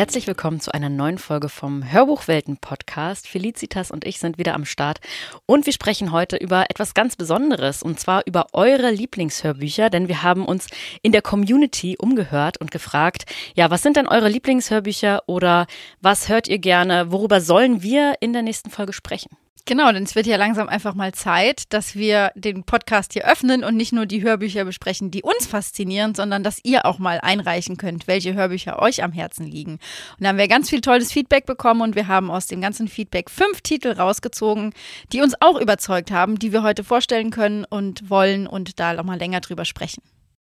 Herzlich willkommen zu einer neuen Folge vom Hörbuchwelten Podcast. Felicitas und ich sind wieder am Start und wir sprechen heute über etwas ganz Besonderes und zwar über eure Lieblingshörbücher, denn wir haben uns in der Community umgehört und gefragt, ja, was sind denn eure Lieblingshörbücher oder was hört ihr gerne? Worüber sollen wir in der nächsten Folge sprechen? Genau, denn es wird ja langsam einfach mal Zeit, dass wir den Podcast hier öffnen und nicht nur die Hörbücher besprechen, die uns faszinieren, sondern dass ihr auch mal einreichen könnt, welche Hörbücher euch am Herzen liegen. Und da haben wir ganz viel tolles Feedback bekommen und wir haben aus dem ganzen Feedback fünf Titel rausgezogen, die uns auch überzeugt haben, die wir heute vorstellen können und wollen und da noch mal länger drüber sprechen.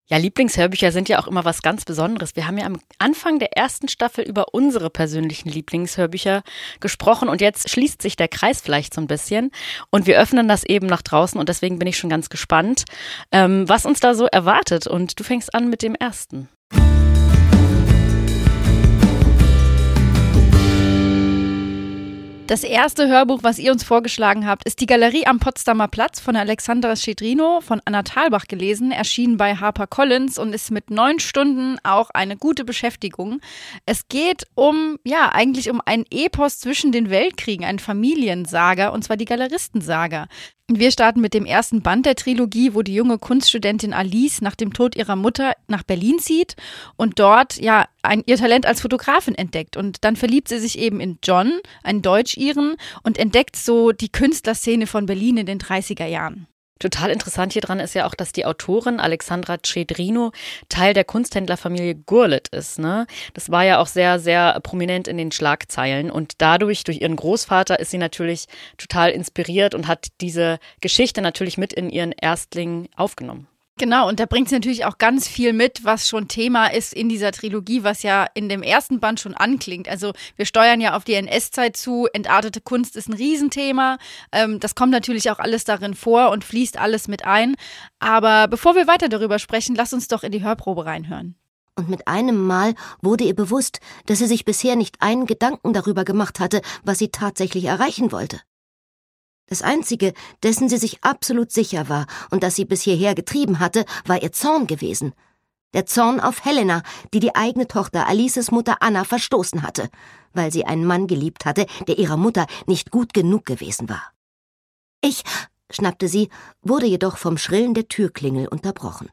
Ja, Lieblingshörbücher sind ja auch immer was ganz Besonderes. Wir haben ja am Anfang der ersten Staffel über unsere persönlichen Lieblingshörbücher gesprochen und jetzt schließt sich der Kreis vielleicht so ein bisschen und wir öffnen das eben nach draußen und deswegen bin ich schon ganz gespannt, ähm, was uns da so erwartet. Und du fängst an mit dem ersten. Das erste Hörbuch, was ihr uns vorgeschlagen habt, ist Die Galerie am Potsdamer Platz von Alexandra Schedrino von Anna Thalbach gelesen, erschienen bei HarperCollins und ist mit neun Stunden auch eine gute Beschäftigung. Es geht um, ja, eigentlich um ein Epos zwischen den Weltkriegen, ein Familiensaga, und zwar die Galeristensaga. Wir starten mit dem ersten Band der Trilogie, wo die junge Kunststudentin Alice nach dem Tod ihrer Mutter nach Berlin zieht und dort ja ein, ihr Talent als Fotografin entdeckt. Und dann verliebt sie sich eben in John, einen Deutsch-Iren, und entdeckt so die Künstlerszene von Berlin in den 30er Jahren. Total interessant hier dran ist ja auch, dass die Autorin Alexandra Cedrino Teil der Kunsthändlerfamilie Gurlitt ist. Ne? Das war ja auch sehr, sehr prominent in den Schlagzeilen und dadurch, durch ihren Großvater, ist sie natürlich total inspiriert und hat diese Geschichte natürlich mit in ihren Erstling aufgenommen. Genau, und da bringt sie natürlich auch ganz viel mit, was schon Thema ist in dieser Trilogie, was ja in dem ersten Band schon anklingt. Also wir steuern ja auf die NS-Zeit zu, entartete Kunst ist ein Riesenthema. Ähm, das kommt natürlich auch alles darin vor und fließt alles mit ein. Aber bevor wir weiter darüber sprechen, lass uns doch in die Hörprobe reinhören. Und mit einem Mal wurde ihr bewusst, dass sie sich bisher nicht einen Gedanken darüber gemacht hatte, was sie tatsächlich erreichen wollte. Das Einzige, dessen sie sich absolut sicher war und das sie bis hierher getrieben hatte, war ihr Zorn gewesen. Der Zorn auf Helena, die die eigene Tochter Alices Mutter Anna verstoßen hatte, weil sie einen Mann geliebt hatte, der ihrer Mutter nicht gut genug gewesen war. Ich, schnappte sie, wurde jedoch vom Schrillen der Türklingel unterbrochen.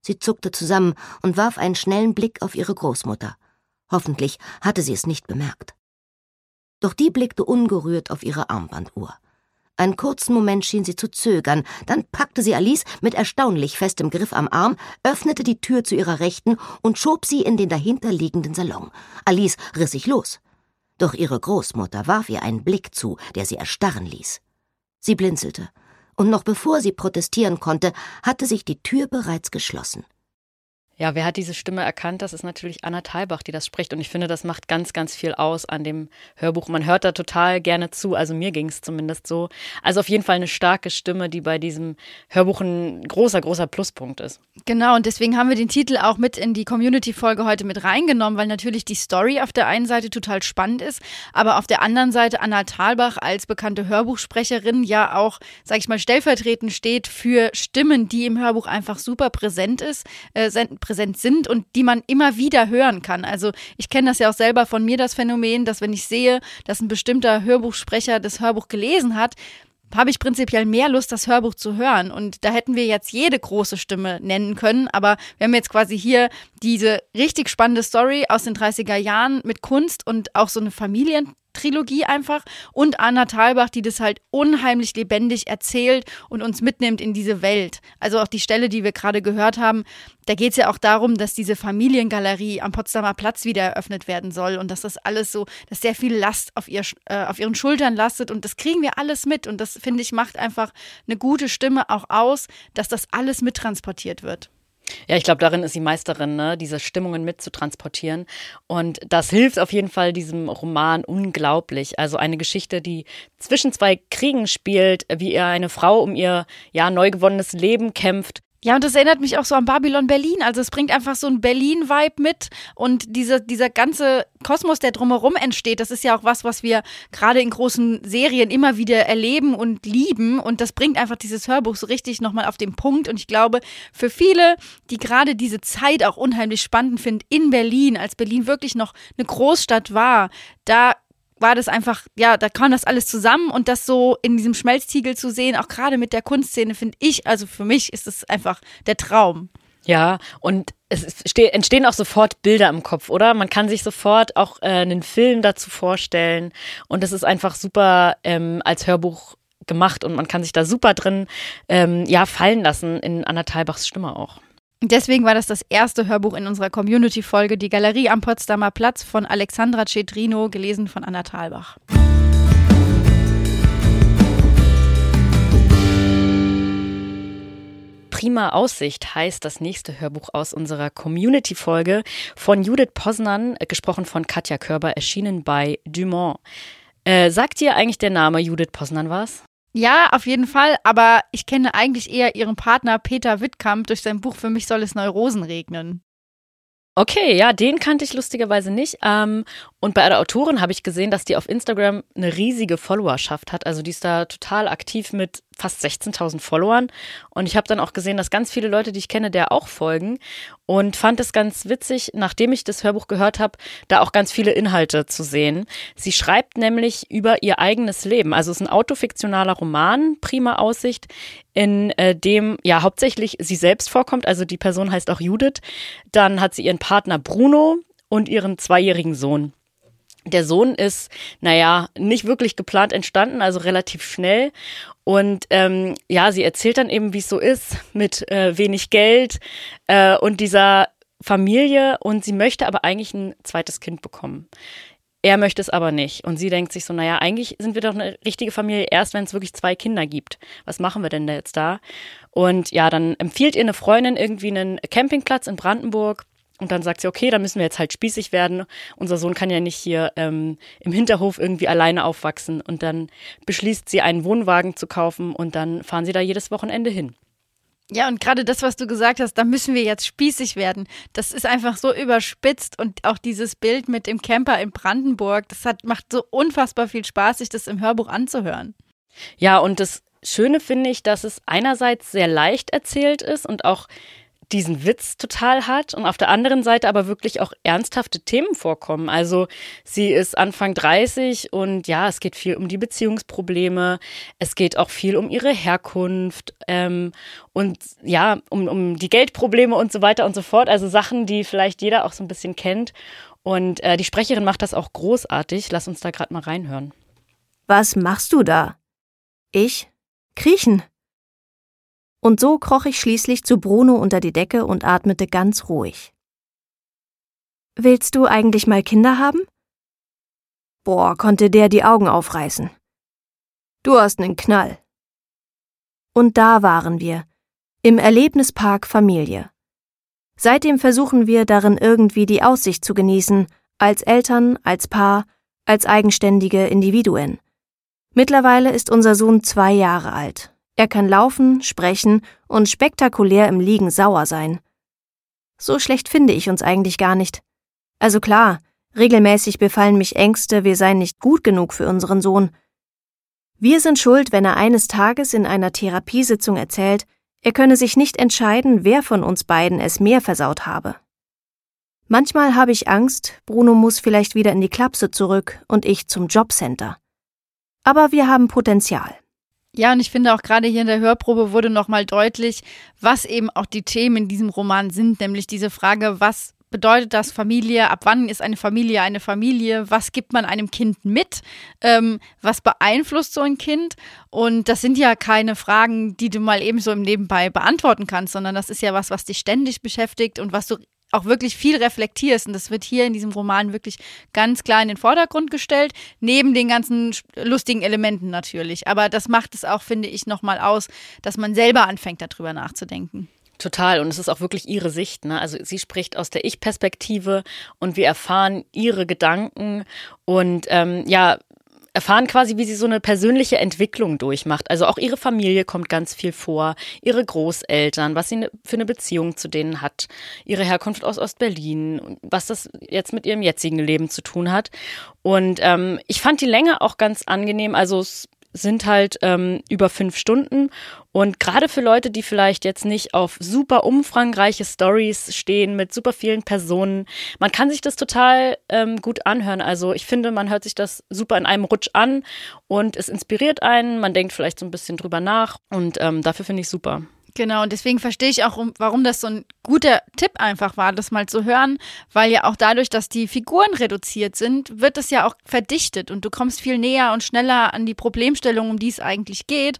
Sie zuckte zusammen und warf einen schnellen Blick auf ihre Großmutter. Hoffentlich hatte sie es nicht bemerkt. Doch die blickte ungerührt auf ihre Armbanduhr. Einen kurzen Moment schien sie zu zögern, dann packte sie Alice mit erstaunlich festem Griff am Arm, öffnete die Tür zu ihrer Rechten und schob sie in den dahinterliegenden Salon. Alice riss sich los. Doch ihre Großmutter warf ihr einen Blick zu, der sie erstarren ließ. Sie blinzelte, und noch bevor sie protestieren konnte, hatte sich die Tür bereits geschlossen. Ja, wer hat diese Stimme erkannt? Das ist natürlich Anna Thalbach, die das spricht. Und ich finde, das macht ganz, ganz viel aus an dem Hörbuch. Man hört da total gerne zu. Also mir ging es zumindest so. Also auf jeden Fall eine starke Stimme, die bei diesem Hörbuch ein großer, großer Pluspunkt ist. Genau, und deswegen haben wir den Titel auch mit in die Community-Folge heute mit reingenommen, weil natürlich die Story auf der einen Seite total spannend ist, aber auf der anderen Seite Anna Thalbach als bekannte Hörbuchsprecherin ja auch, sag ich mal, stellvertretend steht für Stimmen, die im Hörbuch einfach super präsent ist, äh, sind und die man immer wieder hören kann. Also ich kenne das ja auch selber von mir, das Phänomen, dass wenn ich sehe, dass ein bestimmter Hörbuchsprecher das Hörbuch gelesen hat, habe ich prinzipiell mehr Lust, das Hörbuch zu hören. Und da hätten wir jetzt jede große Stimme nennen können. Aber wir haben jetzt quasi hier diese richtig spannende Story aus den 30er Jahren mit Kunst und auch so eine Familien Trilogie einfach und Anna Thalbach, die das halt unheimlich lebendig erzählt und uns mitnimmt in diese Welt. Also auch die Stelle, die wir gerade gehört haben, da geht es ja auch darum, dass diese Familiengalerie am Potsdamer Platz wieder eröffnet werden soll und dass das alles so, dass sehr viel Last auf, ihr, äh, auf ihren Schultern lastet und das kriegen wir alles mit und das, finde ich, macht einfach eine gute Stimme auch aus, dass das alles mittransportiert wird. Ja, ich glaube, darin ist die Meisterin, ne? diese Stimmungen mitzutransportieren. Und das hilft auf jeden Fall diesem Roman unglaublich. Also eine Geschichte, die zwischen zwei Kriegen spielt, wie ihr eine Frau um ihr ja neu gewonnenes Leben kämpft Ja, und das erinnert mich auch so an Babylon Berlin. Also es bringt einfach so ein Berlin-Vibe mit und dieser, dieser ganze Kosmos, der drumherum entsteht, das ist ja auch was, was wir gerade in großen Serien immer wieder erleben und lieben. Und das bringt einfach dieses Hörbuch so richtig nochmal auf den Punkt. Und ich glaube, für viele, die gerade diese Zeit auch unheimlich spannend finden in Berlin, als Berlin wirklich noch eine Großstadt war, da war das einfach, ja, da kam das alles zusammen und das so in diesem Schmelztiegel zu sehen, auch gerade mit der Kunstszene, finde ich, also für mich ist es einfach der Traum. Ja, und es entstehen auch sofort Bilder im Kopf, oder? Man kann sich sofort auch äh, einen Film dazu vorstellen und es ist einfach super ähm, als Hörbuch gemacht und man kann sich da super drin ähm, ja fallen lassen in Anna Thalbachs Stimme auch. Deswegen war das das erste Hörbuch in unserer Community-Folge Die Galerie am Potsdamer Platz von Alexandra Cedrino, gelesen von Anna Thalbach. Prima Aussicht heißt das nächste Hörbuch aus unserer Community-Folge von Judith Posnan, gesprochen von Katja Körber, erschienen bei Dumont. Äh, sagt dir eigentlich der Name Judith Posnan was? Ja, auf jeden Fall, aber ich kenne eigentlich eher ihren Partner Peter Wittkamp durch sein Buch Für mich soll es Neurosen regnen. Okay, ja, den kannte ich lustigerweise nicht. Ähm, und bei der Autorin habe ich gesehen, dass die auf Instagram eine riesige Followerschaft hat. Also die ist da total aktiv mit fast 16.000 Followern. Und ich habe dann auch gesehen, dass ganz viele Leute, die ich kenne, der auch folgen. Und fand es ganz witzig, nachdem ich das Hörbuch gehört habe, da auch ganz viele Inhalte zu sehen. Sie schreibt nämlich über ihr eigenes Leben. Also es ist ein autofiktionaler Roman, prima Aussicht, in äh, dem ja hauptsächlich sie selbst vorkommt. Also die Person heißt auch Judith. Dann hat sie ihren Partner Bruno und ihren zweijährigen Sohn. Der Sohn ist, naja, nicht wirklich geplant entstanden, also relativ schnell. Und ähm, ja, sie erzählt dann eben, wie es so ist, mit äh, wenig Geld äh, und dieser Familie. Und sie möchte aber eigentlich ein zweites Kind bekommen. Er möchte es aber nicht. Und sie denkt sich so, naja, eigentlich sind wir doch eine richtige Familie erst, wenn es wirklich zwei Kinder gibt. Was machen wir denn da jetzt da? Und ja, dann empfiehlt ihr eine Freundin irgendwie einen Campingplatz in Brandenburg. Und dann sagt sie, okay, dann müssen wir jetzt halt spießig werden. Unser Sohn kann ja nicht hier ähm, im Hinterhof irgendwie alleine aufwachsen. Und dann beschließt sie, einen Wohnwagen zu kaufen und dann fahren sie da jedes Wochenende hin. Ja, und gerade das, was du gesagt hast, da müssen wir jetzt spießig werden. Das ist einfach so überspitzt und auch dieses Bild mit dem Camper in Brandenburg, das hat, macht so unfassbar viel Spaß, sich das im Hörbuch anzuhören. Ja, und das Schöne finde ich, dass es einerseits sehr leicht erzählt ist und auch diesen Witz total hat und auf der anderen Seite aber wirklich auch ernsthafte Themen vorkommen. Also sie ist Anfang 30 und ja, es geht viel um die Beziehungsprobleme, es geht auch viel um ihre Herkunft ähm, und ja, um, um die Geldprobleme und so weiter und so fort. Also Sachen, die vielleicht jeder auch so ein bisschen kennt. Und äh, die Sprecherin macht das auch großartig. Lass uns da gerade mal reinhören. Was machst du da? Ich? Kriechen. Und so kroch ich schließlich zu Bruno unter die Decke und atmete ganz ruhig. Willst du eigentlich mal Kinder haben? Boah, konnte der die Augen aufreißen. Du hast nen Knall. Und da waren wir, im Erlebnispark Familie. Seitdem versuchen wir darin irgendwie die Aussicht zu genießen, als Eltern, als Paar, als eigenständige Individuen. Mittlerweile ist unser Sohn zwei Jahre alt er kann laufen, sprechen und spektakulär im Liegen sauer sein. So schlecht finde ich uns eigentlich gar nicht. Also klar, regelmäßig befallen mich Ängste, wir seien nicht gut genug für unseren Sohn. Wir sind schuld, wenn er eines Tages in einer Therapiesitzung erzählt, er könne sich nicht entscheiden, wer von uns beiden es mehr versaut habe. Manchmal habe ich Angst, Bruno muss vielleicht wieder in die Klapse zurück und ich zum Jobcenter. Aber wir haben Potenzial. Ja, und ich finde auch gerade hier in der Hörprobe wurde nochmal deutlich, was eben auch die Themen in diesem Roman sind, nämlich diese Frage, was bedeutet das Familie? Ab wann ist eine Familie eine Familie? Was gibt man einem Kind mit? Ähm, was beeinflusst so ein Kind? Und das sind ja keine Fragen, die du mal eben so im Nebenbei beantworten kannst, sondern das ist ja was, was dich ständig beschäftigt und was du auch wirklich viel reflektierst. Und das wird hier in diesem Roman wirklich ganz klar in den Vordergrund gestellt, neben den ganzen lustigen Elementen natürlich. Aber das macht es auch, finde ich, nochmal aus, dass man selber anfängt, darüber nachzudenken. Total. Und es ist auch wirklich ihre Sicht. Ne? Also sie spricht aus der Ich-Perspektive und wir erfahren ihre Gedanken. Und ähm, ja, erfahren quasi, wie sie so eine persönliche Entwicklung durchmacht. Also auch ihre Familie kommt ganz viel vor, ihre Großeltern, was sie ne, für eine Beziehung zu denen hat, ihre Herkunft aus Ostberlin, was das jetzt mit ihrem jetzigen Leben zu tun hat. Und ähm, ich fand die Länge auch ganz angenehm. Also es sind halt ähm, über fünf Stunden. Und gerade für Leute, die vielleicht jetzt nicht auf super umfangreiche Stories stehen mit super vielen Personen, man kann sich das total ähm, gut anhören. Also ich finde, man hört sich das super in einem Rutsch an und es inspiriert einen. Man denkt vielleicht so ein bisschen drüber nach und ähm, dafür finde ich super. Genau, und deswegen verstehe ich auch, warum das so ein guter Tipp einfach war, das mal zu hören, weil ja auch dadurch, dass die Figuren reduziert sind, wird es ja auch verdichtet und du kommst viel näher und schneller an die Problemstellung, um die es eigentlich geht.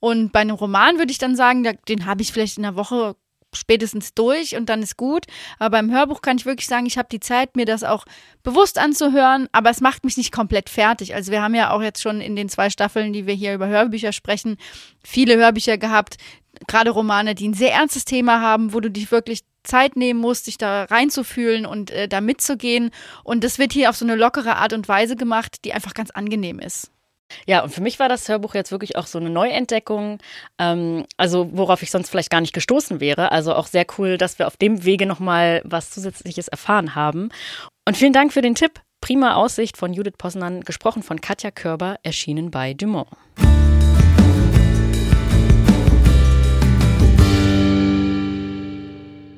Und bei einem Roman würde ich dann sagen, den habe ich vielleicht in einer Woche spätestens durch und dann ist gut. Aber beim Hörbuch kann ich wirklich sagen, ich habe die Zeit, mir das auch bewusst anzuhören, aber es macht mich nicht komplett fertig. Also wir haben ja auch jetzt schon in den zwei Staffeln, die wir hier über Hörbücher sprechen, viele Hörbücher gehabt, gerade Romane, die ein sehr ernstes Thema haben, wo du dich wirklich Zeit nehmen musst, dich da reinzufühlen und äh, da mitzugehen. Und das wird hier auf so eine lockere Art und Weise gemacht, die einfach ganz angenehm ist. Ja, und für mich war das Hörbuch jetzt wirklich auch so eine Neuentdeckung, ähm, also worauf ich sonst vielleicht gar nicht gestoßen wäre. Also auch sehr cool, dass wir auf dem Wege nochmal was Zusätzliches erfahren haben. Und vielen Dank für den Tipp. Prima Aussicht von Judith Posnan, gesprochen von Katja Körber, erschienen bei Dumont.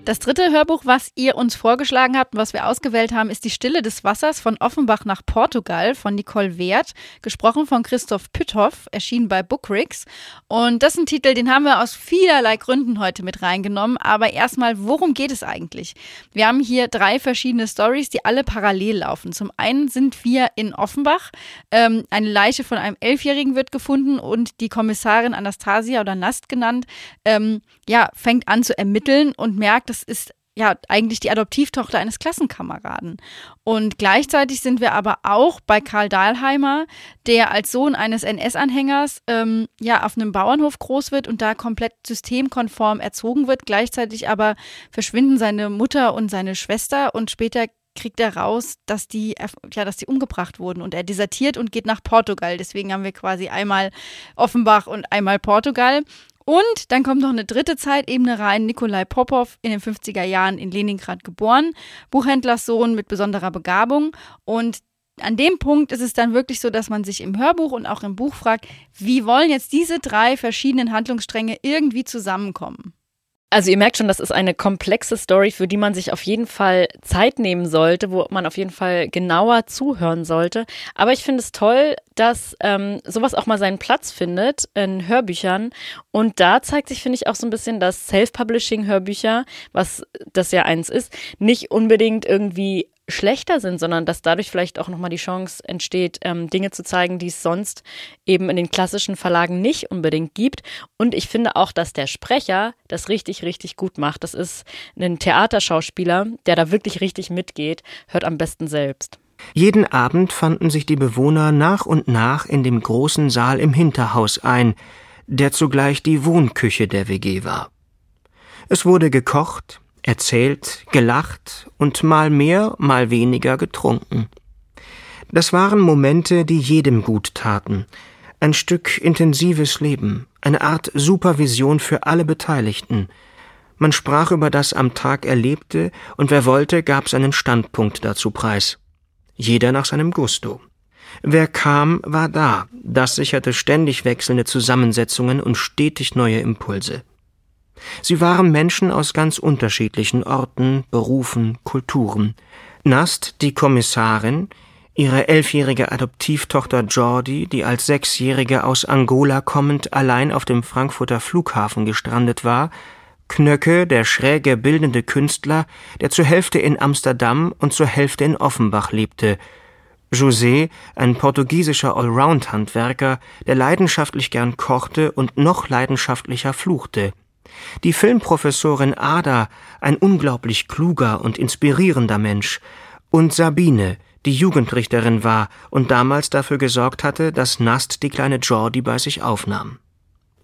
Das dritte Hörbuch, was ihr uns vorgeschlagen habt und was wir ausgewählt haben, ist Die Stille des Wassers von Offenbach nach Portugal von Nicole Wert, gesprochen von Christoph Pütthoff, erschienen bei Bookrix. Und das ist ein Titel, den haben wir aus vielerlei Gründen heute mit reingenommen. Aber erstmal, worum geht es eigentlich? Wir haben hier drei verschiedene Stories, die alle parallel laufen. Zum einen sind wir in Offenbach. Ähm, eine Leiche von einem Elfjährigen wird gefunden und die Kommissarin Anastasia oder Nast genannt, ähm, ja, fängt an zu ermitteln und merkt, das ist ja eigentlich die Adoptivtochter eines Klassenkameraden. Und gleichzeitig sind wir aber auch bei Karl Dahlheimer, der als Sohn eines NS-Anhängers ähm, ja auf einem Bauernhof groß wird und da komplett systemkonform erzogen wird. Gleichzeitig aber verschwinden seine Mutter und seine Schwester und später kriegt er raus, dass die, ja, dass die umgebracht wurden und er desertiert und geht nach Portugal. Deswegen haben wir quasi einmal Offenbach und einmal Portugal. Und dann kommt noch eine dritte Zeitebene rein. Nikolai Popov, in den 50er Jahren in Leningrad geboren, Buchhändlerssohn mit besonderer Begabung. Und an dem Punkt ist es dann wirklich so, dass man sich im Hörbuch und auch im Buch fragt, wie wollen jetzt diese drei verschiedenen Handlungsstränge irgendwie zusammenkommen? Also ihr merkt schon, das ist eine komplexe Story, für die man sich auf jeden Fall Zeit nehmen sollte, wo man auf jeden Fall genauer zuhören sollte. Aber ich finde es toll, dass ähm, sowas auch mal seinen Platz findet in Hörbüchern. Und da zeigt sich, finde ich, auch so ein bisschen, dass Self-Publishing-Hörbücher, was das ja eins ist, nicht unbedingt irgendwie schlechter sind, sondern dass dadurch vielleicht auch nochmal die Chance entsteht, ähm, Dinge zu zeigen, die es sonst eben in den klassischen Verlagen nicht unbedingt gibt. Und ich finde auch, dass der Sprecher das richtig, richtig gut macht. Das ist ein Theaterschauspieler, der da wirklich richtig mitgeht, hört am besten selbst. Jeden Abend fanden sich die Bewohner nach und nach in dem großen Saal im Hinterhaus ein, der zugleich die Wohnküche der WG war. Es wurde gekocht, erzählt, gelacht und mal mehr, mal weniger getrunken. Das waren Momente, die jedem gut taten, ein Stück intensives Leben, eine Art Supervision für alle Beteiligten. Man sprach über das am Tag Erlebte, und wer wollte, gab seinen Standpunkt dazu preis. Jeder nach seinem Gusto. Wer kam, war da, das sicherte ständig wechselnde Zusammensetzungen und stetig neue Impulse. Sie waren Menschen aus ganz unterschiedlichen Orten, Berufen, Kulturen. Nast, die Kommissarin, ihre elfjährige Adoptivtochter Jordi, die als Sechsjährige aus Angola kommend allein auf dem Frankfurter Flughafen gestrandet war, Knöcke, der schräge bildende Künstler, der zur Hälfte in Amsterdam und zur Hälfte in Offenbach lebte, José, ein portugiesischer Allround-Handwerker, der leidenschaftlich gern kochte und noch leidenschaftlicher fluchte, die Filmprofessorin Ada, ein unglaublich kluger und inspirierender Mensch, und Sabine, die Jugendrichterin war und damals dafür gesorgt hatte, dass Nast die kleine Jordi bei sich aufnahm.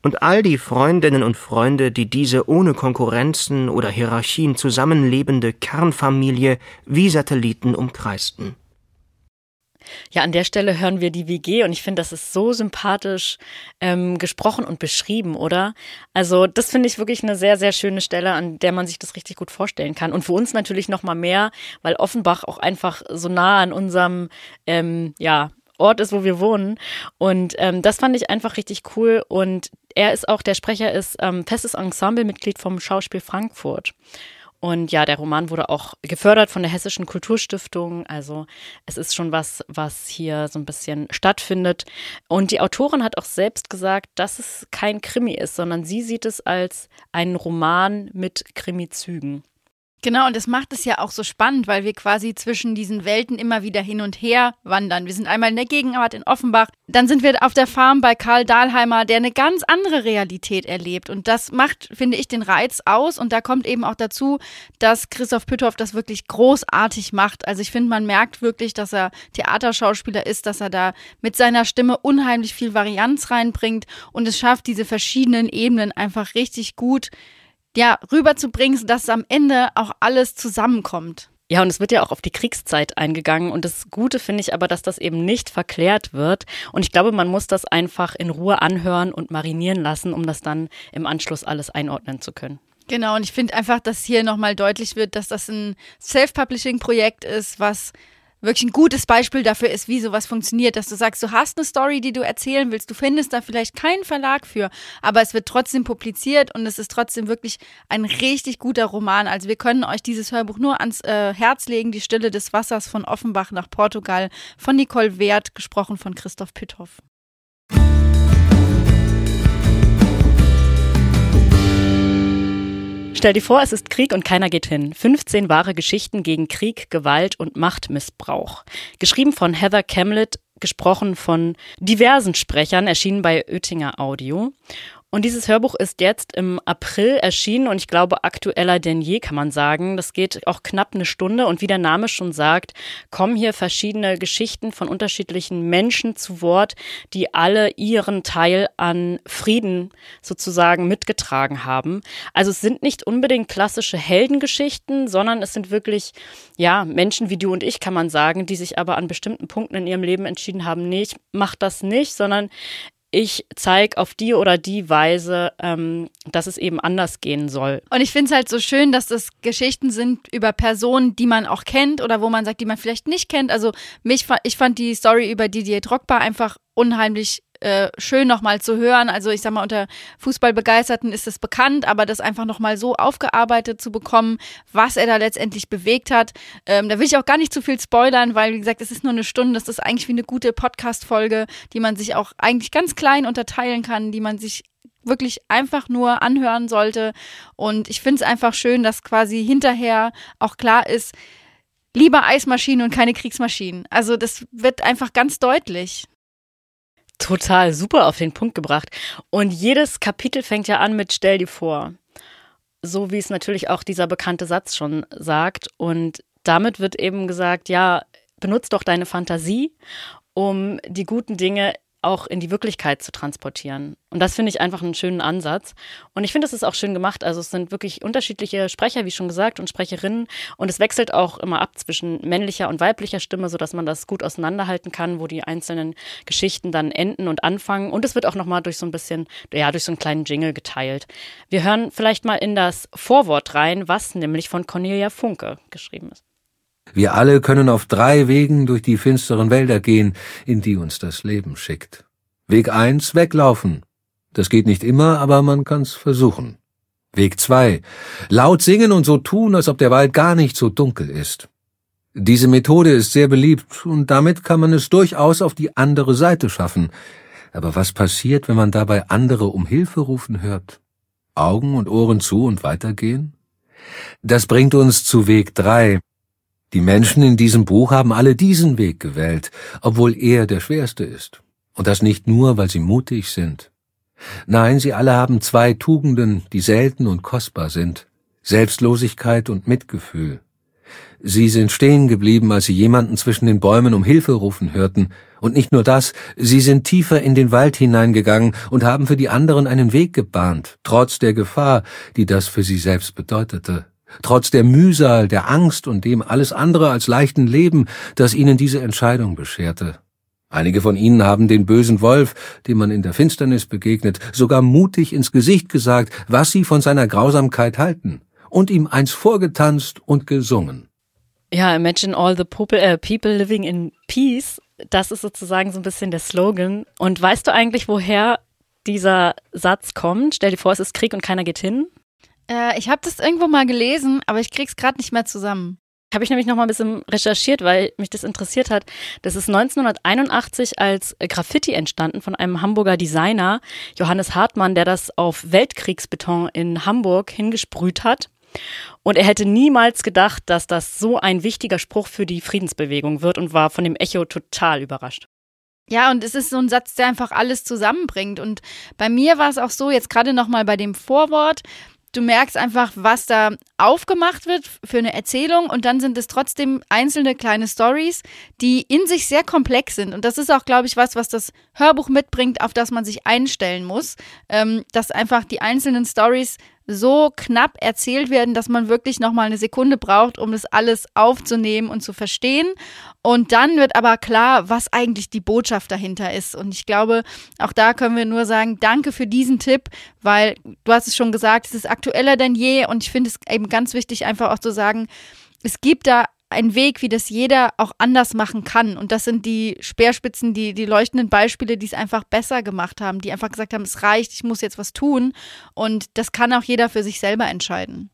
Und all die Freundinnen und Freunde, die diese ohne Konkurrenzen oder Hierarchien zusammenlebende Kernfamilie wie Satelliten umkreisten. Ja, an der Stelle hören wir die WG und ich finde, das ist so sympathisch ähm, gesprochen und beschrieben, oder? Also das finde ich wirklich eine sehr, sehr schöne Stelle, an der man sich das richtig gut vorstellen kann. Und für uns natürlich noch mal mehr, weil Offenbach auch einfach so nah an unserem, ähm, ja, Ort ist, wo wir wohnen. Und ähm, das fand ich einfach richtig cool. Und er ist auch, der Sprecher ist ähm, festes Ensemblemitglied vom Schauspiel Frankfurt. Und ja, der Roman wurde auch gefördert von der Hessischen Kulturstiftung. Also es ist schon was, was hier so ein bisschen stattfindet. Und die Autorin hat auch selbst gesagt, dass es kein Krimi ist, sondern sie sieht es als einen Roman mit Krimizügen. Genau, und das macht es ja auch so spannend, weil wir quasi zwischen diesen Welten immer wieder hin und her wandern. Wir sind einmal in der Gegenwart in Offenbach, dann sind wir auf der Farm bei Karl Dahlheimer, der eine ganz andere Realität erlebt. Und das macht, finde ich, den Reiz aus. Und da kommt eben auch dazu, dass Christoph Pütthoff das wirklich großartig macht. Also ich finde, man merkt wirklich, dass er Theaterschauspieler ist, dass er da mit seiner Stimme unheimlich viel Varianz reinbringt und es schafft, diese verschiedenen Ebenen einfach richtig gut ja, rüberzubringen, dass am Ende auch alles zusammenkommt. Ja, und es wird ja auch auf die Kriegszeit eingegangen. Und das Gute finde ich aber, dass das eben nicht verklärt wird. Und ich glaube, man muss das einfach in Ruhe anhören und marinieren lassen, um das dann im Anschluss alles einordnen zu können. Genau, und ich finde einfach, dass hier nochmal deutlich wird, dass das ein Self-Publishing-Projekt ist, was wirklich ein gutes Beispiel dafür ist, wie sowas funktioniert, dass du sagst, du hast eine Story, die du erzählen willst, du findest da vielleicht keinen Verlag für, aber es wird trotzdem publiziert und es ist trotzdem wirklich ein richtig guter Roman. Also wir können euch dieses Hörbuch nur ans äh, Herz legen, Die Stille des Wassers von Offenbach nach Portugal von Nicole Wert, gesprochen von Christoph Pütthoff. Stell dir vor, es ist Krieg und keiner geht hin. 15 wahre Geschichten gegen Krieg, Gewalt und Machtmissbrauch. Geschrieben von Heather Camlett, gesprochen von diversen Sprechern, erschienen bei Oettinger Audio. Und dieses Hörbuch ist jetzt im April erschienen und ich glaube aktueller denn je, kann man sagen. Das geht auch knapp eine Stunde und wie der Name schon sagt, kommen hier verschiedene Geschichten von unterschiedlichen Menschen zu Wort, die alle ihren Teil an Frieden sozusagen mitgetragen haben. Also es sind nicht unbedingt klassische Heldengeschichten, sondern es sind wirklich, ja, Menschen wie du und ich, kann man sagen, die sich aber an bestimmten Punkten in ihrem Leben entschieden haben, nee, ich mach das nicht, sondern ich zeige auf die oder die Weise, ähm, dass es eben anders gehen soll. Und ich finde es halt so schön, dass das Geschichten sind über Personen, die man auch kennt oder wo man sagt, die man vielleicht nicht kennt. Also mich, ich fand die Story über Didier Drogba einfach unheimlich äh, schön nochmal zu hören. Also ich sag mal, unter Fußballbegeisterten ist es bekannt, aber das einfach nochmal so aufgearbeitet zu bekommen, was er da letztendlich bewegt hat. Ähm, da will ich auch gar nicht zu viel spoilern, weil, wie gesagt, es ist nur eine Stunde. Das ist eigentlich wie eine gute Podcast-Folge, die man sich auch eigentlich ganz klein unterteilen kann, die man sich wirklich einfach nur anhören sollte. Und ich finde es einfach schön, dass quasi hinterher auch klar ist, lieber Eismaschinen und keine Kriegsmaschinen. Also das wird einfach ganz deutlich. Total super auf den Punkt gebracht. Und jedes Kapitel fängt ja an mit Stell dir vor. So wie es natürlich auch dieser bekannte Satz schon sagt. Und damit wird eben gesagt, ja, benutzt doch deine Fantasie, um die guten Dinge auch in die Wirklichkeit zu transportieren. Und das finde ich einfach einen schönen Ansatz. Und ich finde, es ist auch schön gemacht. Also es sind wirklich unterschiedliche Sprecher, wie schon gesagt, und Sprecherinnen. Und es wechselt auch immer ab zwischen männlicher und weiblicher Stimme, sodass man das gut auseinanderhalten kann, wo die einzelnen Geschichten dann enden und anfangen. Und es wird auch nochmal durch so ein bisschen, ja, durch so einen kleinen Jingle geteilt. Wir hören vielleicht mal in das Vorwort rein, was nämlich von Cornelia Funke geschrieben ist. Wir alle können auf drei Wegen durch die finsteren Wälder gehen, in die uns das Leben schickt. Weg eins, weglaufen. Das geht nicht immer, aber man kann's versuchen. Weg zwei, laut singen und so tun, als ob der Wald gar nicht so dunkel ist. Diese Methode ist sehr beliebt und damit kann man es durchaus auf die andere Seite schaffen. Aber was passiert, wenn man dabei andere um Hilfe rufen hört? Augen und Ohren zu und weitergehen? Das bringt uns zu Weg drei, die Menschen in diesem Buch haben alle diesen Weg gewählt, obwohl er der schwerste ist. Und das nicht nur, weil sie mutig sind. Nein, sie alle haben zwei Tugenden, die selten und kostbar sind. Selbstlosigkeit und Mitgefühl. Sie sind stehen geblieben, als sie jemanden zwischen den Bäumen um Hilfe rufen hörten, und nicht nur das, sie sind tiefer in den Wald hineingegangen und haben für die anderen einen Weg gebahnt, trotz der Gefahr, die das für sie selbst bedeutete. Trotz der Mühsal, der Angst und dem alles andere als leichten Leben, das ihnen diese Entscheidung bescherte. Einige von ihnen haben den bösen Wolf, dem man in der Finsternis begegnet, sogar mutig ins Gesicht gesagt, was sie von seiner Grausamkeit halten, und ihm eins vorgetanzt und gesungen. Ja, imagine all the people, äh, people living in peace. Das ist sozusagen so ein bisschen der Slogan. Und weißt du eigentlich, woher dieser Satz kommt? Stell dir vor, es ist Krieg und keiner geht hin. Äh, ich habe das irgendwo mal gelesen, aber ich krieg's gerade nicht mehr zusammen. Habe ich nämlich noch mal ein bisschen recherchiert, weil mich das interessiert hat. Das ist 1981 als Graffiti entstanden von einem Hamburger Designer, Johannes Hartmann, der das auf Weltkriegsbeton in Hamburg hingesprüht hat. Und er hätte niemals gedacht, dass das so ein wichtiger Spruch für die Friedensbewegung wird und war von dem Echo total überrascht. Ja, und es ist so ein Satz, der einfach alles zusammenbringt. Und bei mir war es auch so, jetzt gerade nochmal bei dem Vorwort, du merkst einfach, was da aufgemacht wird für eine Erzählung und dann sind es trotzdem einzelne kleine Stories, die in sich sehr komplex sind. Und das ist auch, glaube ich, was, was das Hörbuch mitbringt, auf das man sich einstellen muss, ähm, dass einfach die einzelnen Stories so knapp erzählt werden, dass man wirklich noch mal eine Sekunde braucht, um das alles aufzunehmen und zu verstehen. Und dann wird aber klar, was eigentlich die Botschaft dahinter ist. Und ich glaube, auch da können wir nur sagen, danke für diesen Tipp, weil du hast es schon gesagt, es ist aktueller denn je. Und ich finde es eben ganz wichtig, einfach auch zu sagen, es gibt da ein Weg, wie das jeder auch anders machen kann. Und das sind die Speerspitzen, die, die leuchtenden Beispiele, die es einfach besser gemacht haben, die einfach gesagt haben, es reicht, ich muss jetzt was tun. Und das kann auch jeder für sich selber entscheiden.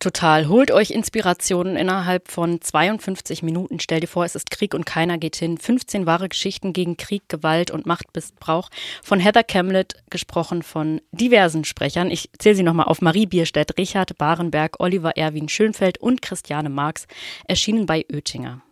Total. Holt euch Inspirationen innerhalb von 52 Minuten. Stell dir vor, es ist Krieg und keiner geht hin. 15 wahre Geschichten gegen Krieg, Gewalt und Machtmissbrauch. Von Heather Camlett, gesprochen von diversen Sprechern. Ich zähle sie nochmal auf. Marie Bierstedt, Richard Barenberg, Oliver Erwin Schönfeld und Christiane Marx. Erschienen bei Oettinger.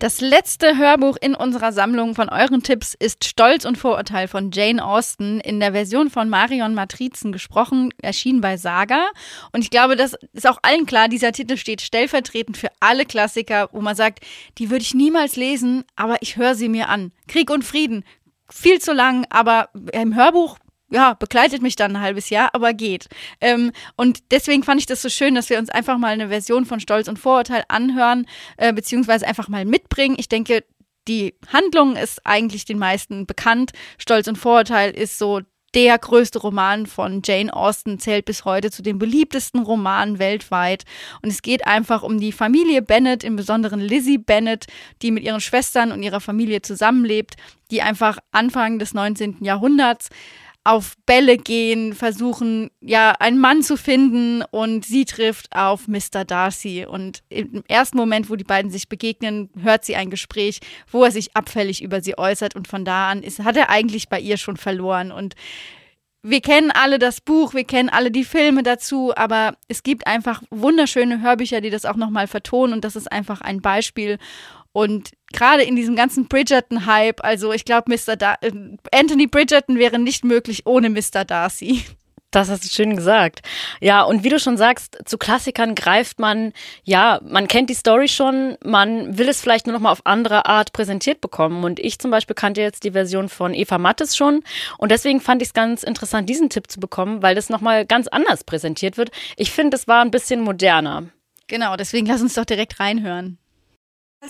Das letzte Hörbuch in unserer Sammlung von euren Tipps ist Stolz und Vorurteil von Jane Austen in der Version von Marion Matrizen gesprochen, erschienen bei Saga. Und ich glaube, das ist auch allen klar, dieser Titel steht stellvertretend für alle Klassiker, wo man sagt, die würde ich niemals lesen, aber ich höre sie mir an. Krieg und Frieden, viel zu lang, aber im Hörbuch ja, begleitet mich dann ein halbes Jahr, aber geht. Ähm, und deswegen fand ich das so schön, dass wir uns einfach mal eine Version von Stolz und Vorurteil anhören, äh, beziehungsweise einfach mal mitbringen. Ich denke, die Handlung ist eigentlich den meisten bekannt. Stolz und Vorurteil ist so der größte Roman von Jane Austen, zählt bis heute zu den beliebtesten Romanen weltweit. Und es geht einfach um die Familie Bennett, im Besonderen Lizzie Bennett, die mit ihren Schwestern und ihrer Familie zusammenlebt, die einfach Anfang des 19. Jahrhunderts auf Bälle gehen, versuchen, ja, einen Mann zu finden und sie trifft auf Mr. Darcy. Und im ersten Moment, wo die beiden sich begegnen, hört sie ein Gespräch, wo er sich abfällig über sie äußert und von da an ist, hat er eigentlich bei ihr schon verloren und wir kennen alle das Buch, wir kennen alle die Filme dazu, aber es gibt einfach wunderschöne Hörbücher, die das auch nochmal vertonen und das ist einfach ein Beispiel. Und gerade in diesem ganzen Bridgerton-Hype, also ich glaube, Mr. Da äh, Anthony Bridgerton wäre nicht möglich ohne Mr. Darcy. Das hast du schön gesagt. Ja, und wie du schon sagst, zu Klassikern greift man, ja, man kennt die Story schon, man will es vielleicht nur noch mal auf andere Art präsentiert bekommen. Und ich zum Beispiel kannte jetzt die Version von Eva Mattes schon. Und deswegen fand ich es ganz interessant, diesen Tipp zu bekommen, weil das noch mal ganz anders präsentiert wird. Ich finde, es war ein bisschen moderner. Genau, deswegen lass uns doch direkt reinhören.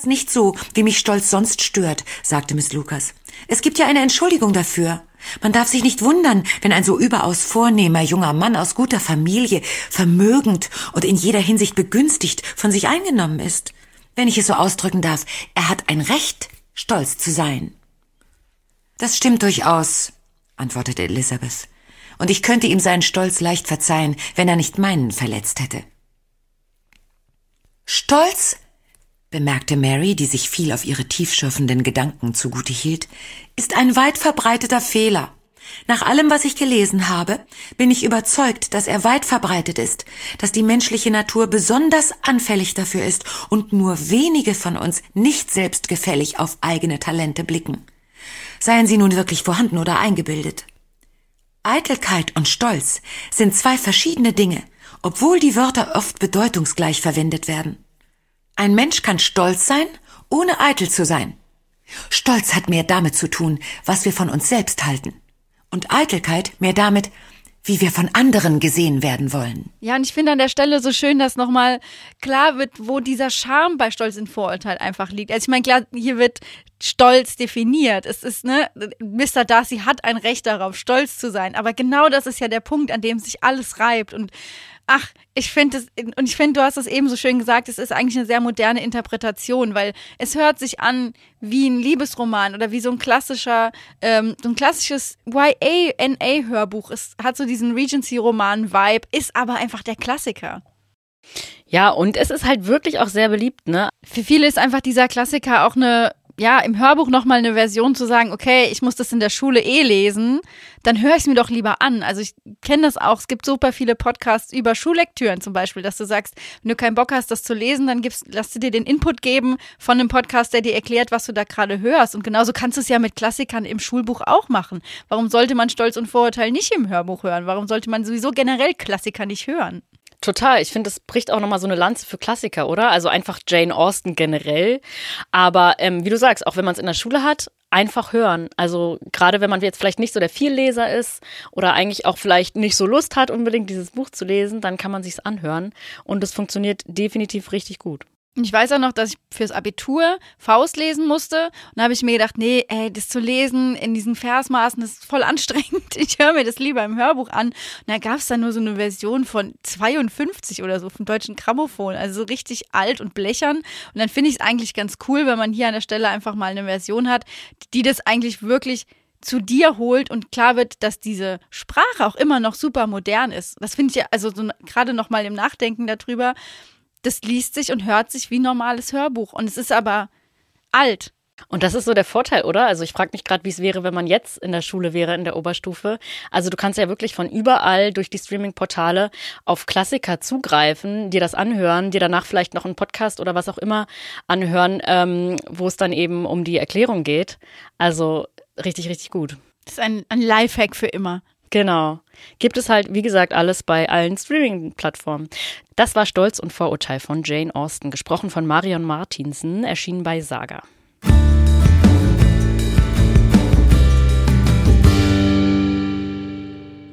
Nicht so, wie mich Stolz sonst stört, sagte Miss Lucas. Es gibt ja eine Entschuldigung dafür. Man darf sich nicht wundern, wenn ein so überaus vornehmer junger Mann aus guter Familie, vermögend und in jeder Hinsicht begünstigt von sich eingenommen ist. Wenn ich es so ausdrücken darf, er hat ein Recht, stolz zu sein. Das stimmt durchaus, antwortete Elizabeth. Und ich könnte ihm seinen Stolz leicht verzeihen, wenn er nicht meinen verletzt hätte. Stolz bemerkte Mary, die sich viel auf ihre tiefschürfenden Gedanken zugute hielt, ist ein weit verbreiteter Fehler. Nach allem, was ich gelesen habe, bin ich überzeugt, dass er weit verbreitet ist, dass die menschliche Natur besonders anfällig dafür ist und nur wenige von uns nicht selbstgefällig auf eigene Talente blicken. Seien sie nun wirklich vorhanden oder eingebildet. Eitelkeit und Stolz sind zwei verschiedene Dinge, obwohl die Wörter oft bedeutungsgleich verwendet werden. Ein Mensch kann stolz sein, ohne eitel zu sein. Stolz hat mehr damit zu tun, was wir von uns selbst halten. und Eitelkeit mehr damit, wie wir von anderen gesehen werden wollen. Ja, und ich finde an der Stelle so schön, dass nochmal klar wird, wo dieser Charme bei Stolz und Vorurteil einfach liegt. Also ich meine, klar, hier wird Stolz definiert. Es ist, ne, Mr. Darcy hat ein Recht darauf, stolz zu sein. Aber genau das ist ja der Punkt, an dem sich alles reibt. Und ach, ich finde es, und ich finde, du hast es eben so schön gesagt, es ist eigentlich eine sehr moderne Interpretation, weil es hört sich an wie ein Liebesroman oder wie so ein klassischer, ähm, so ein klassisches YA-NA-Hörbuch. Es hat so diesen Regency-Roman-Vibe, ist aber einfach der Klassiker. Ja, und es ist halt wirklich auch sehr beliebt, ne? Für viele ist einfach dieser Klassiker auch eine ja, im Hörbuch nochmal eine Version zu sagen, okay, ich muss das in der Schule eh lesen, dann höre ich es mir doch lieber an. Also ich kenne das auch. Es gibt super viele Podcasts über Schullektüren zum Beispiel, dass du sagst, wenn du keinen Bock hast, das zu lesen, dann gibst, lass dir den Input geben von einem Podcast, der dir erklärt, was du da gerade hörst. Und genauso kannst du es ja mit Klassikern im Schulbuch auch machen. Warum sollte man Stolz und Vorurteil nicht im Hörbuch hören? Warum sollte man sowieso generell Klassiker nicht hören? Total. Ich finde, das bricht auch nochmal so eine Lanze für Klassiker, oder? Also einfach Jane Austen generell. Aber ähm, wie du sagst, auch wenn man es in der Schule hat, einfach hören. Also gerade wenn man jetzt vielleicht nicht so der Vielleser ist oder eigentlich auch vielleicht nicht so Lust hat, unbedingt dieses Buch zu lesen, dann kann man sich's anhören. Und es funktioniert definitiv richtig gut. Ich weiß auch noch, dass ich fürs Abitur Faust lesen musste. Und da habe ich mir gedacht, nee, ey, das zu lesen in diesen Versmaßen, das ist voll anstrengend. Ich höre mir das lieber im Hörbuch an. Und da gab es dann nur so eine Version von 52 oder so vom deutschen Grammophon. Also so richtig alt und blechern. Und dann finde ich es eigentlich ganz cool, wenn man hier an der Stelle einfach mal eine Version hat, die das eigentlich wirklich zu dir holt und klar wird, dass diese Sprache auch immer noch super modern ist. Das finde ich ja, also so gerade noch mal im Nachdenken darüber, das liest sich und hört sich wie ein normales Hörbuch. Und es ist aber alt. Und das ist so der Vorteil, oder? Also ich frage mich gerade, wie es wäre, wenn man jetzt in der Schule wäre, in der Oberstufe. Also du kannst ja wirklich von überall durch die Streaming-Portale auf Klassiker zugreifen, dir das anhören, dir danach vielleicht noch einen Podcast oder was auch immer anhören, ähm, wo es dann eben um die Erklärung geht. Also richtig, richtig gut. Das ist ein, ein Lifehack für immer. Genau. Gibt es halt, wie gesagt, alles bei allen Streaming-Plattformen. Das war Stolz und Vorurteil von Jane Austen, gesprochen von Marion Martinsen, erschienen bei Saga.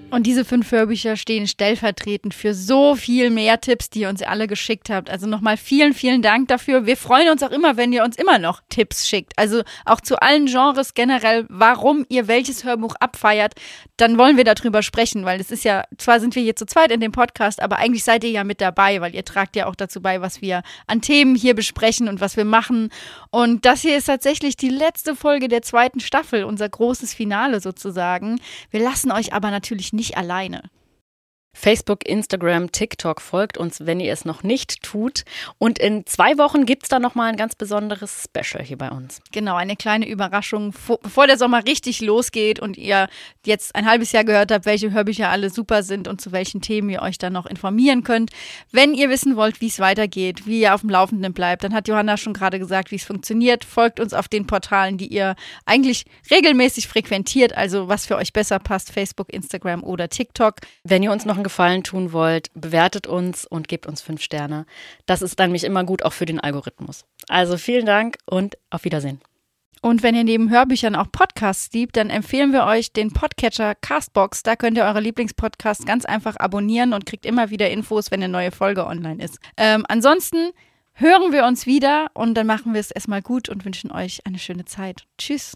Und diese fünf Hörbücher stehen stellvertretend für so viel mehr Tipps, die ihr uns alle geschickt habt. Also nochmal vielen, vielen Dank dafür. Wir freuen uns auch immer, wenn ihr uns immer noch Tipps schickt. Also auch zu allen Genres generell, warum ihr welches Hörbuch abfeiert. Dann wollen wir darüber sprechen, weil es ist ja, zwar sind wir hier zu zweit in dem Podcast, aber eigentlich seid ihr ja mit dabei, weil ihr tragt ja auch dazu bei, was wir an Themen hier besprechen und was wir machen. Und das hier ist tatsächlich die letzte Folge der zweiten Staffel, unser großes Finale sozusagen. Wir lassen euch aber natürlich nicht alleine. Facebook, Instagram, TikTok folgt uns, wenn ihr es noch nicht tut. Und in zwei Wochen gibt es dann nochmal ein ganz besonderes Special hier bei uns. Genau, eine kleine Überraschung, bevor der Sommer richtig losgeht und ihr jetzt ein halbes Jahr gehört habt, welche Hörbücher alle super sind und zu welchen Themen ihr euch dann noch informieren könnt. Wenn ihr wissen wollt, wie es weitergeht, wie ihr auf dem Laufenden bleibt, dann hat Johanna schon gerade gesagt, wie es funktioniert. Folgt uns auf den Portalen, die ihr eigentlich regelmäßig frequentiert, also was für euch besser passt, Facebook, Instagram oder TikTok. Wenn ihr uns noch ein Gefallen tun wollt, bewertet uns und gebt uns fünf Sterne. Das ist dann mich immer gut auch für den Algorithmus. Also vielen Dank und auf Wiedersehen. Und wenn ihr neben Hörbüchern auch Podcasts liebt, dann empfehlen wir euch den Podcatcher Castbox. Da könnt ihr eure Lieblingspodcasts ganz einfach abonnieren und kriegt immer wieder Infos, wenn eine neue Folge online ist. Ähm, ansonsten hören wir uns wieder und dann machen wir es erstmal gut und wünschen euch eine schöne Zeit. Tschüss.